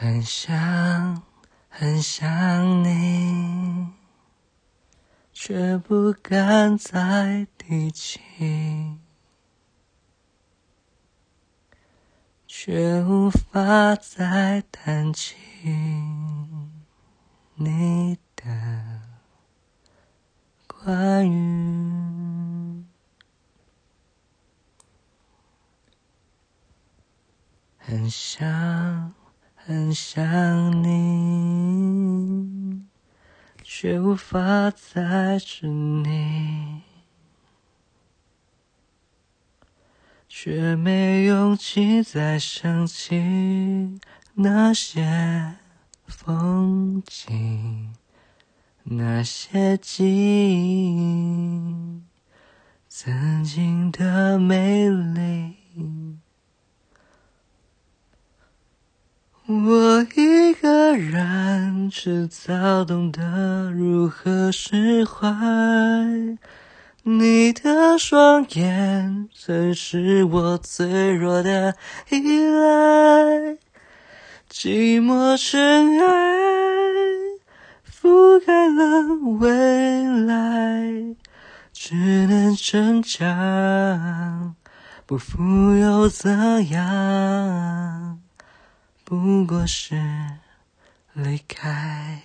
很想很想你，却不敢再提起，却无法再谈起你的关于，很想。很想你，却无法再是你，却没勇气再想起那些风景，那些记忆，曾经的美丽。我一个人，迟早懂得如何释怀。你的双眼，曾是我最弱的依赖。寂寞尘埃，覆盖了未来，只能逞强，不服又怎样？不过是离开。